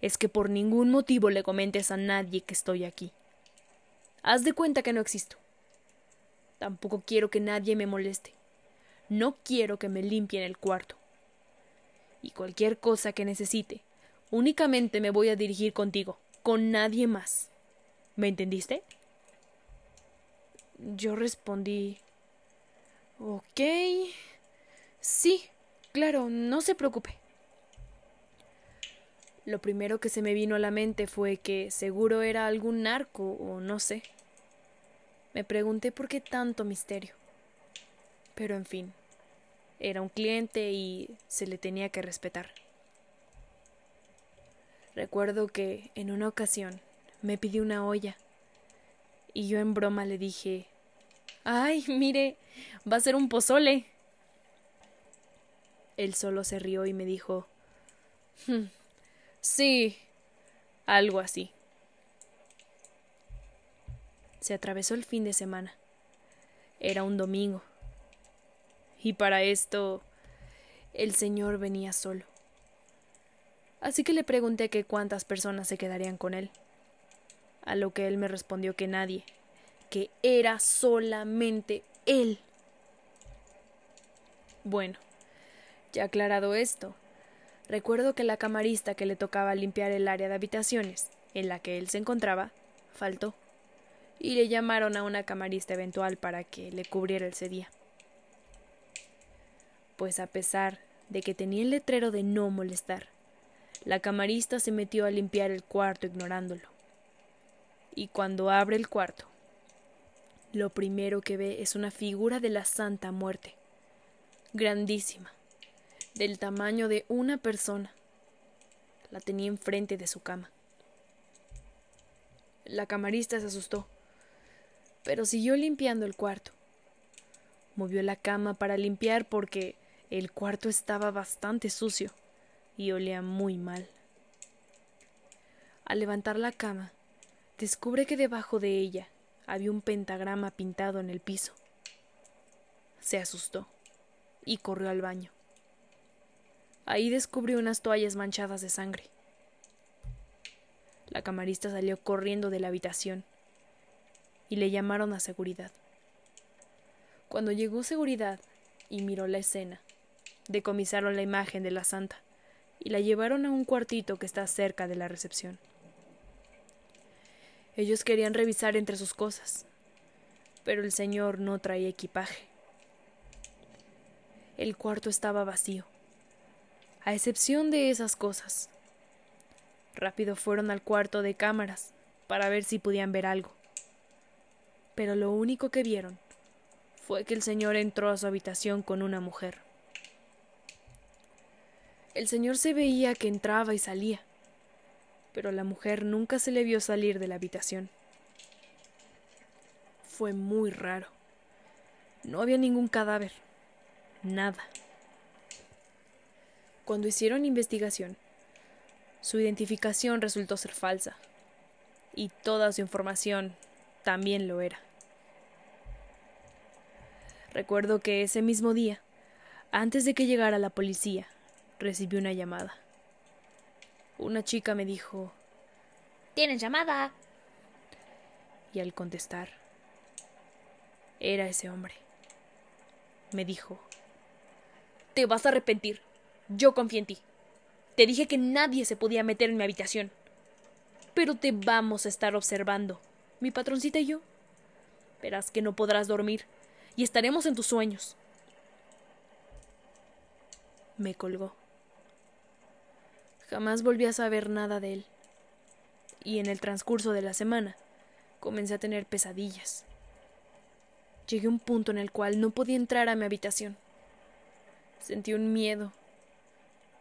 es que por ningún motivo le comentes a nadie que estoy aquí. Haz de cuenta que no existo. Tampoco quiero que nadie me moleste. No quiero que me limpien el cuarto y cualquier cosa que necesite. Únicamente me voy a dirigir contigo, con nadie más. ¿Me entendiste? Yo respondí Ok. Sí, claro, no se preocupe. Lo primero que se me vino a la mente fue que seguro era algún narco o no sé. Me pregunté por qué tanto misterio. Pero en fin, era un cliente y se le tenía que respetar. Recuerdo que en una ocasión me pidió una olla y yo en broma le dije, ay, mire, va a ser un pozole. Él solo se rió y me dijo, hmm, sí, algo así. Se atravesó el fin de semana. Era un domingo y para esto el Señor venía solo. Así que le pregunté que cuántas personas se quedarían con él. A lo que él me respondió que nadie, que era solamente él. Bueno, ya aclarado esto, recuerdo que la camarista que le tocaba limpiar el área de habitaciones en la que él se encontraba faltó y le llamaron a una camarista eventual para que le cubriera ese día. Pues a pesar de que tenía el letrero de no molestar, la camarista se metió a limpiar el cuarto ignorándolo. Y cuando abre el cuarto, lo primero que ve es una figura de la Santa Muerte, grandísima, del tamaño de una persona. La tenía enfrente de su cama. La camarista se asustó pero siguió limpiando el cuarto. Movió la cama para limpiar porque el cuarto estaba bastante sucio y olía muy mal. Al levantar la cama, descubre que debajo de ella había un pentagrama pintado en el piso. Se asustó y corrió al baño. Ahí descubrió unas toallas manchadas de sangre. La camarista salió corriendo de la habitación y le llamaron a seguridad. Cuando llegó seguridad y miró la escena, decomisaron la imagen de la santa y la llevaron a un cuartito que está cerca de la recepción. Ellos querían revisar entre sus cosas, pero el señor no traía equipaje. El cuarto estaba vacío, a excepción de esas cosas. Rápido fueron al cuarto de cámaras para ver si podían ver algo pero lo único que vieron fue que el señor entró a su habitación con una mujer. El señor se veía que entraba y salía, pero la mujer nunca se le vio salir de la habitación. Fue muy raro. No había ningún cadáver. Nada. Cuando hicieron investigación, su identificación resultó ser falsa, y toda su información también lo era. Recuerdo que ese mismo día, antes de que llegara la policía, recibí una llamada. Una chica me dijo ¿Tienes llamada? Y al contestar, era ese hombre. Me dijo Te vas a arrepentir. Yo confío en ti. Te dije que nadie se podía meter en mi habitación. Pero te vamos a estar observando, mi patroncita y yo. Verás que no podrás dormir y estaremos en tus sueños. Me colgó. Jamás volví a saber nada de él. Y en el transcurso de la semana comencé a tener pesadillas. Llegué a un punto en el cual no podía entrar a mi habitación. Sentí un miedo,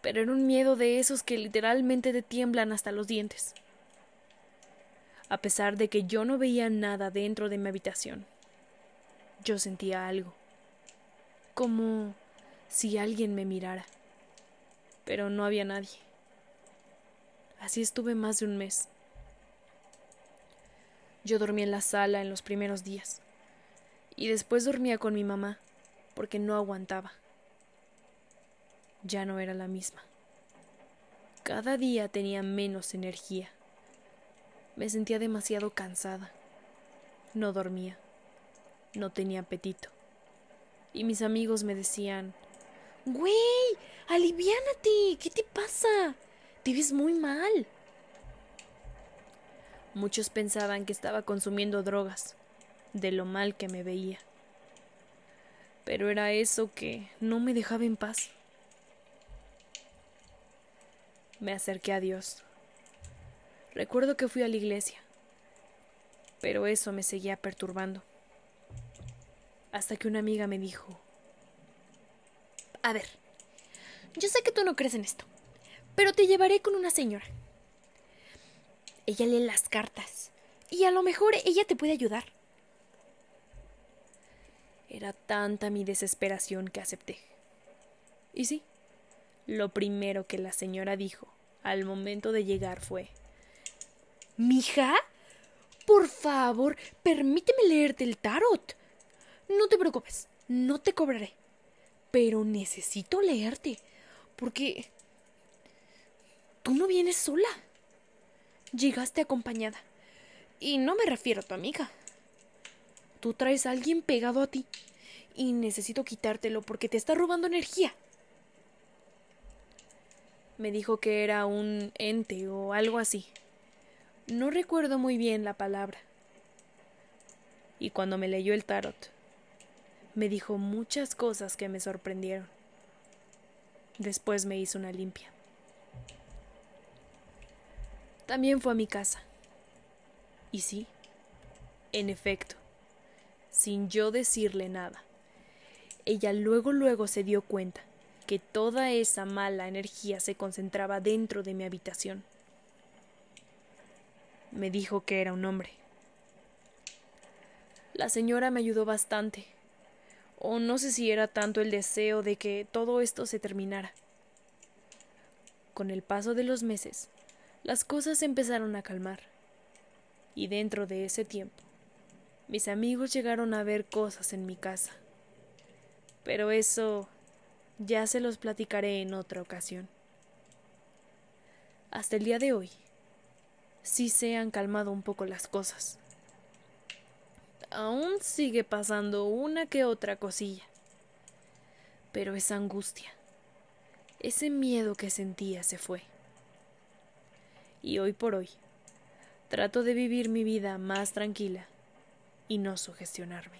pero era un miedo de esos que literalmente te tiemblan hasta los dientes. A pesar de que yo no veía nada dentro de mi habitación, yo sentía algo, como si alguien me mirara, pero no había nadie. Así estuve más de un mes. Yo dormí en la sala en los primeros días, y después dormía con mi mamá, porque no aguantaba. Ya no era la misma. Cada día tenía menos energía. Me sentía demasiado cansada. No dormía no tenía apetito. Y mis amigos me decían, Güey, aliviánate, ¿qué te pasa? Te ves muy mal. Muchos pensaban que estaba consumiendo drogas, de lo mal que me veía. Pero era eso que no me dejaba en paz. Me acerqué a Dios. Recuerdo que fui a la iglesia, pero eso me seguía perturbando hasta que una amiga me dijo, A ver, yo sé que tú no crees en esto, pero te llevaré con una señora. Ella lee las cartas y a lo mejor ella te puede ayudar. Era tanta mi desesperación que acepté. Y sí, lo primero que la señora dijo al momento de llegar fue Mija, por favor, permíteme leerte el tarot. No te preocupes, no te cobraré. Pero necesito leerte. Porque... Tú no vienes sola. Llegaste acompañada. Y no me refiero a tu amiga. Tú traes a alguien pegado a ti. Y necesito quitártelo porque te está robando energía. Me dijo que era un ente o algo así. No recuerdo muy bien la palabra. Y cuando me leyó el tarot, me dijo muchas cosas que me sorprendieron. Después me hizo una limpia. También fue a mi casa. Y sí, en efecto, sin yo decirle nada, ella luego luego se dio cuenta que toda esa mala energía se concentraba dentro de mi habitación. Me dijo que era un hombre. La señora me ayudó bastante, o no sé si era tanto el deseo de que todo esto se terminara. Con el paso de los meses, las cosas empezaron a calmar, y dentro de ese tiempo, mis amigos llegaron a ver cosas en mi casa. Pero eso ya se los platicaré en otra ocasión. Hasta el día de hoy, sí se han calmado un poco las cosas. Aún sigue pasando una que otra cosilla. Pero esa angustia, ese miedo que sentía se fue. Y hoy por hoy, trato de vivir mi vida más tranquila y no sugestionarme.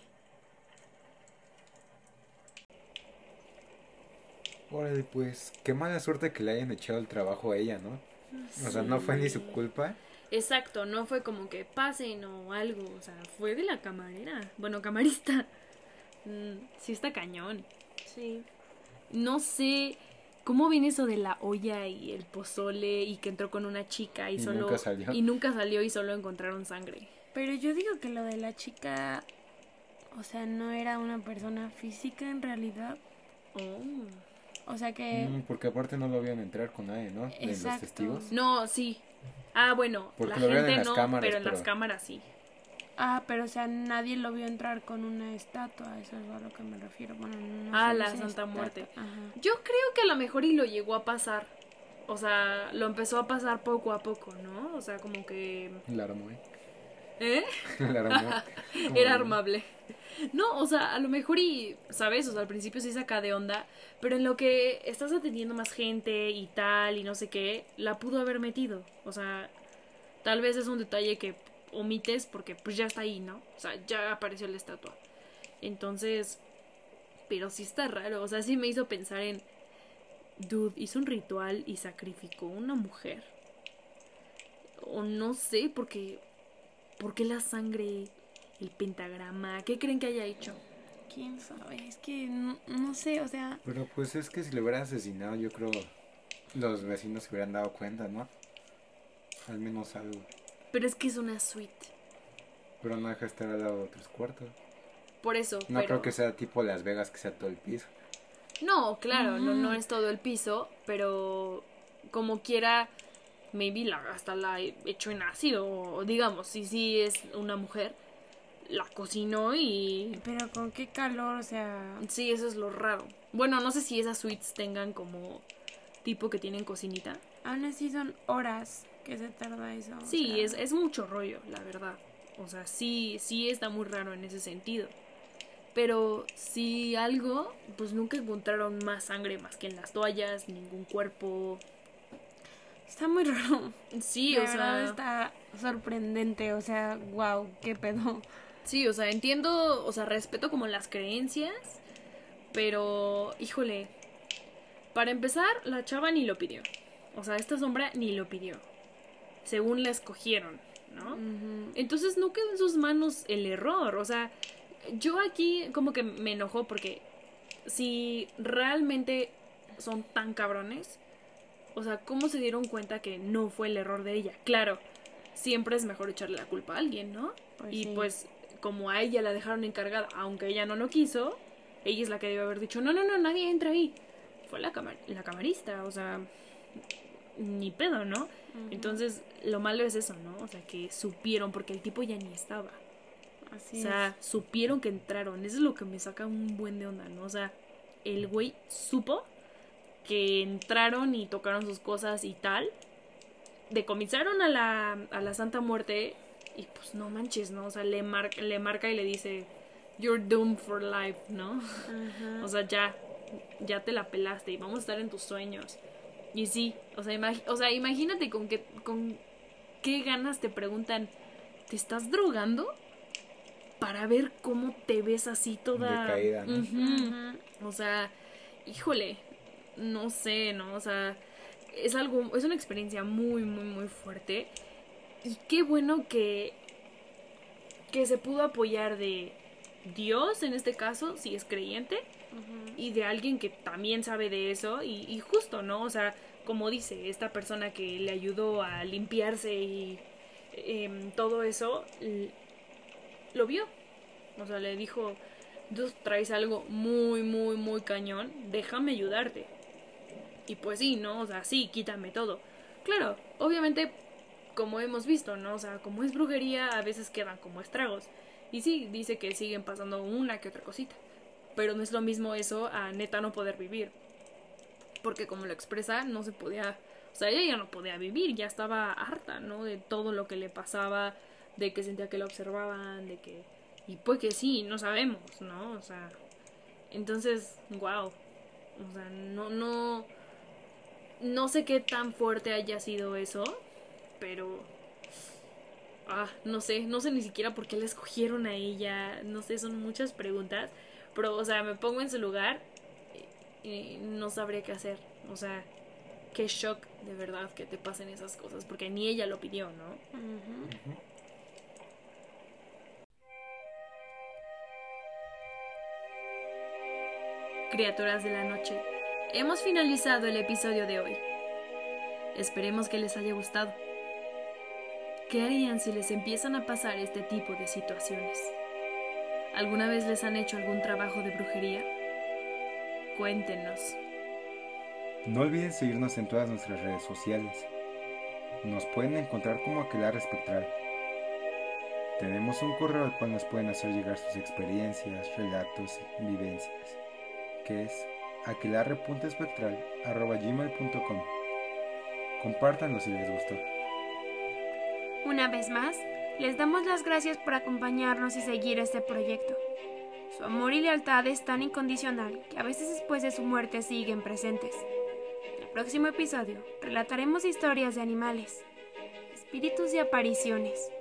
Órale, pues, qué mala suerte que le hayan echado el trabajo a ella, ¿no? O sea, no fue ni su culpa. Exacto, no fue como que pasen o algo, o sea, fue de la camarera, bueno, camarista. Mm, sí está cañón. Sí. No sé cómo viene eso de la olla y el pozole y que entró con una chica y, Y solo nunca salió. y nunca salió y solo encontraron sangre. Pero yo digo que lo de la chica, o sea, no era una persona física en realidad. Oh. O sea que... Mm, porque aparte no lo vieron entrar con nadie, ¿no? De los Exacto. testigos. No, sí. Ah, bueno, Porque la gente en las no, cámaras, pero en las cámaras sí. Ah, pero o sea, nadie lo vio entrar con una estatua, eso es a lo que me refiero. Bueno, no Ah, sé la Santa estatua. Muerte. Ajá. Yo creo que a lo mejor y lo llegó a pasar. O sea, lo empezó a pasar poco a poco, ¿no? O sea, como que... La armó, ¿eh? ¿Eh? La armó. Era armable. No, o sea, a lo mejor y, ¿sabes? O sea, al principio sí saca de onda, pero en lo que estás atendiendo más gente y tal y no sé qué, la pudo haber metido. O sea, tal vez es un detalle que omites porque pues ya está ahí, ¿no? O sea, ya apareció la estatua. Entonces, pero sí está raro, o sea, sí me hizo pensar en, dude, hizo un ritual y sacrificó una mujer. O no sé, porque, ¿por qué la sangre? el pentagrama, ¿qué creen que haya hecho? ¿Quién sabe? Es que no, no sé, o sea... Pero pues es que si lo hubieran asesinado, yo creo los vecinos se hubieran dado cuenta, ¿no? Al menos algo. Pero es que es una suite. Pero no deja de estar al lado de otros cuartos. Por eso. No pero... creo que sea tipo Las Vegas, que sea todo el piso. No, claro, no, no Ujú. es todo el piso, pero como quiera, maybe la, hasta la he hecho en ácido, o digamos, si sí es una mujer, la cocinó y Pero con qué calor, o sea... sí, eso es lo raro. Bueno, no sé si esas suites tengan como tipo que tienen cocinita. Aún así son horas que se tarda eso. Sí, sea, es, es mucho rollo, la verdad. O sea, sí, sí está muy raro en ese sentido. Pero si algo, pues nunca encontraron más sangre más que en las toallas, ningún cuerpo. Está muy raro. Sí, o sea, está sorprendente, o sea, wow, qué pedo. sí, o sea, entiendo, o sea, respeto como las creencias, pero, híjole, para empezar, la chava ni lo pidió. O sea, esta sombra ni lo pidió. Según la escogieron, ¿no? Entonces no quedó en sus manos el error. O sea, yo aquí como que me enojó porque si realmente son tan cabrones, o sea, ¿cómo se dieron cuenta que no fue el error de ella? Claro, siempre es mejor echarle la culpa a alguien, ¿no? Pues y sí. pues como a ella la dejaron encargada, aunque ella no lo quiso, ella es la que debe haber dicho, no, no, no, nadie entra ahí. Fue la, la camarista, o sea, ni pedo, ¿no? Entonces, lo malo es eso, ¿no? O sea, que supieron, porque el tipo ya ni estaba. Así o sea, supieron que entraron. Eso es lo que me saca un buen de onda, ¿no? O sea, el güey supo que entraron y tocaron sus cosas y tal. decomisaron a la, a la Santa Muerte y pues no manches, ¿no? O sea, le, mar- le marca y le dice, you're doomed for life, ¿no? O sea, ya, ya te la pelaste y vamos a estar en tus sueños. Y sí, o sea, o sea imagínate con qué, con qué ganas te preguntan, ¿te estás drogando? Para ver cómo te ves así toda... Decaída, ¿no? Ujú. O sea, híjole, no sé, ¿no? O sea, es algo, es una experiencia muy, muy, muy fuerte. Y qué bueno que, que se pudo apoyar de Dios, en este caso, si es creyente, y de alguien que también sabe de eso, y, justo, ¿no? O sea, como dice, esta persona que le ayudó a limpiarse y em, todo eso, lo vio. O sea, le dijo, tú traes algo muy, muy, muy cañón, déjame ayudarte. Y pues sí, ¿no? O sea, sí, quítame todo. Claro, obviamente, como hemos visto, ¿no? O sea, como es brujería, a veces quedan como estragos. Y sí, dice que siguen pasando una que otra cosita. Pero no es lo mismo eso a neta no poder vivir. Porque como lo expresa, no se podía... O sea, ella ya no podía vivir, ya estaba harta, ¿no? De todo lo que le pasaba, de que sentía que la observaban, de que... Y pues que sí, no sabemos, ¿no? O sea... Entonces, wow. O sea, no, no... No sé qué tan fuerte haya sido eso, pero... Ah, no sé, no sé ni siquiera por qué la escogieron a ella, no sé, son muchas preguntas, pero, o sea, me pongo en su lugar y, y no sabría qué hacer, o sea, qué shock de verdad que te pasen esas cosas, porque ni ella lo pidió, ¿no? Criaturas de la noche, hemos finalizado el episodio de hoy. Esperemos que les haya gustado. ¿Qué harían si les empiezan a pasar este tipo de situaciones? ¿Alguna vez les han hecho algún trabajo de brujería? Cuéntenos. No olviden seguirnos en todas nuestras redes sociales. Nos pueden encontrar como Aquelarre Espectral. Tenemos un correo al cual nos pueden hacer llegar sus experiencias, relatos y vivencias, que es aquelarre.espectral.gmail.com Compártanlo si les gustó. Una vez más, les damos las gracias por acompañarnos y seguir este proyecto. Su amor y lealtad es tan incondicional que a veces después de su muerte siguen presentes. En el próximo episodio relataremos historias de animales, espíritus y apariciones.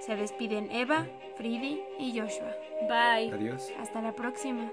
Se despiden Eva, Fridi y Joshua. Bye. Adiós. Hasta la próxima.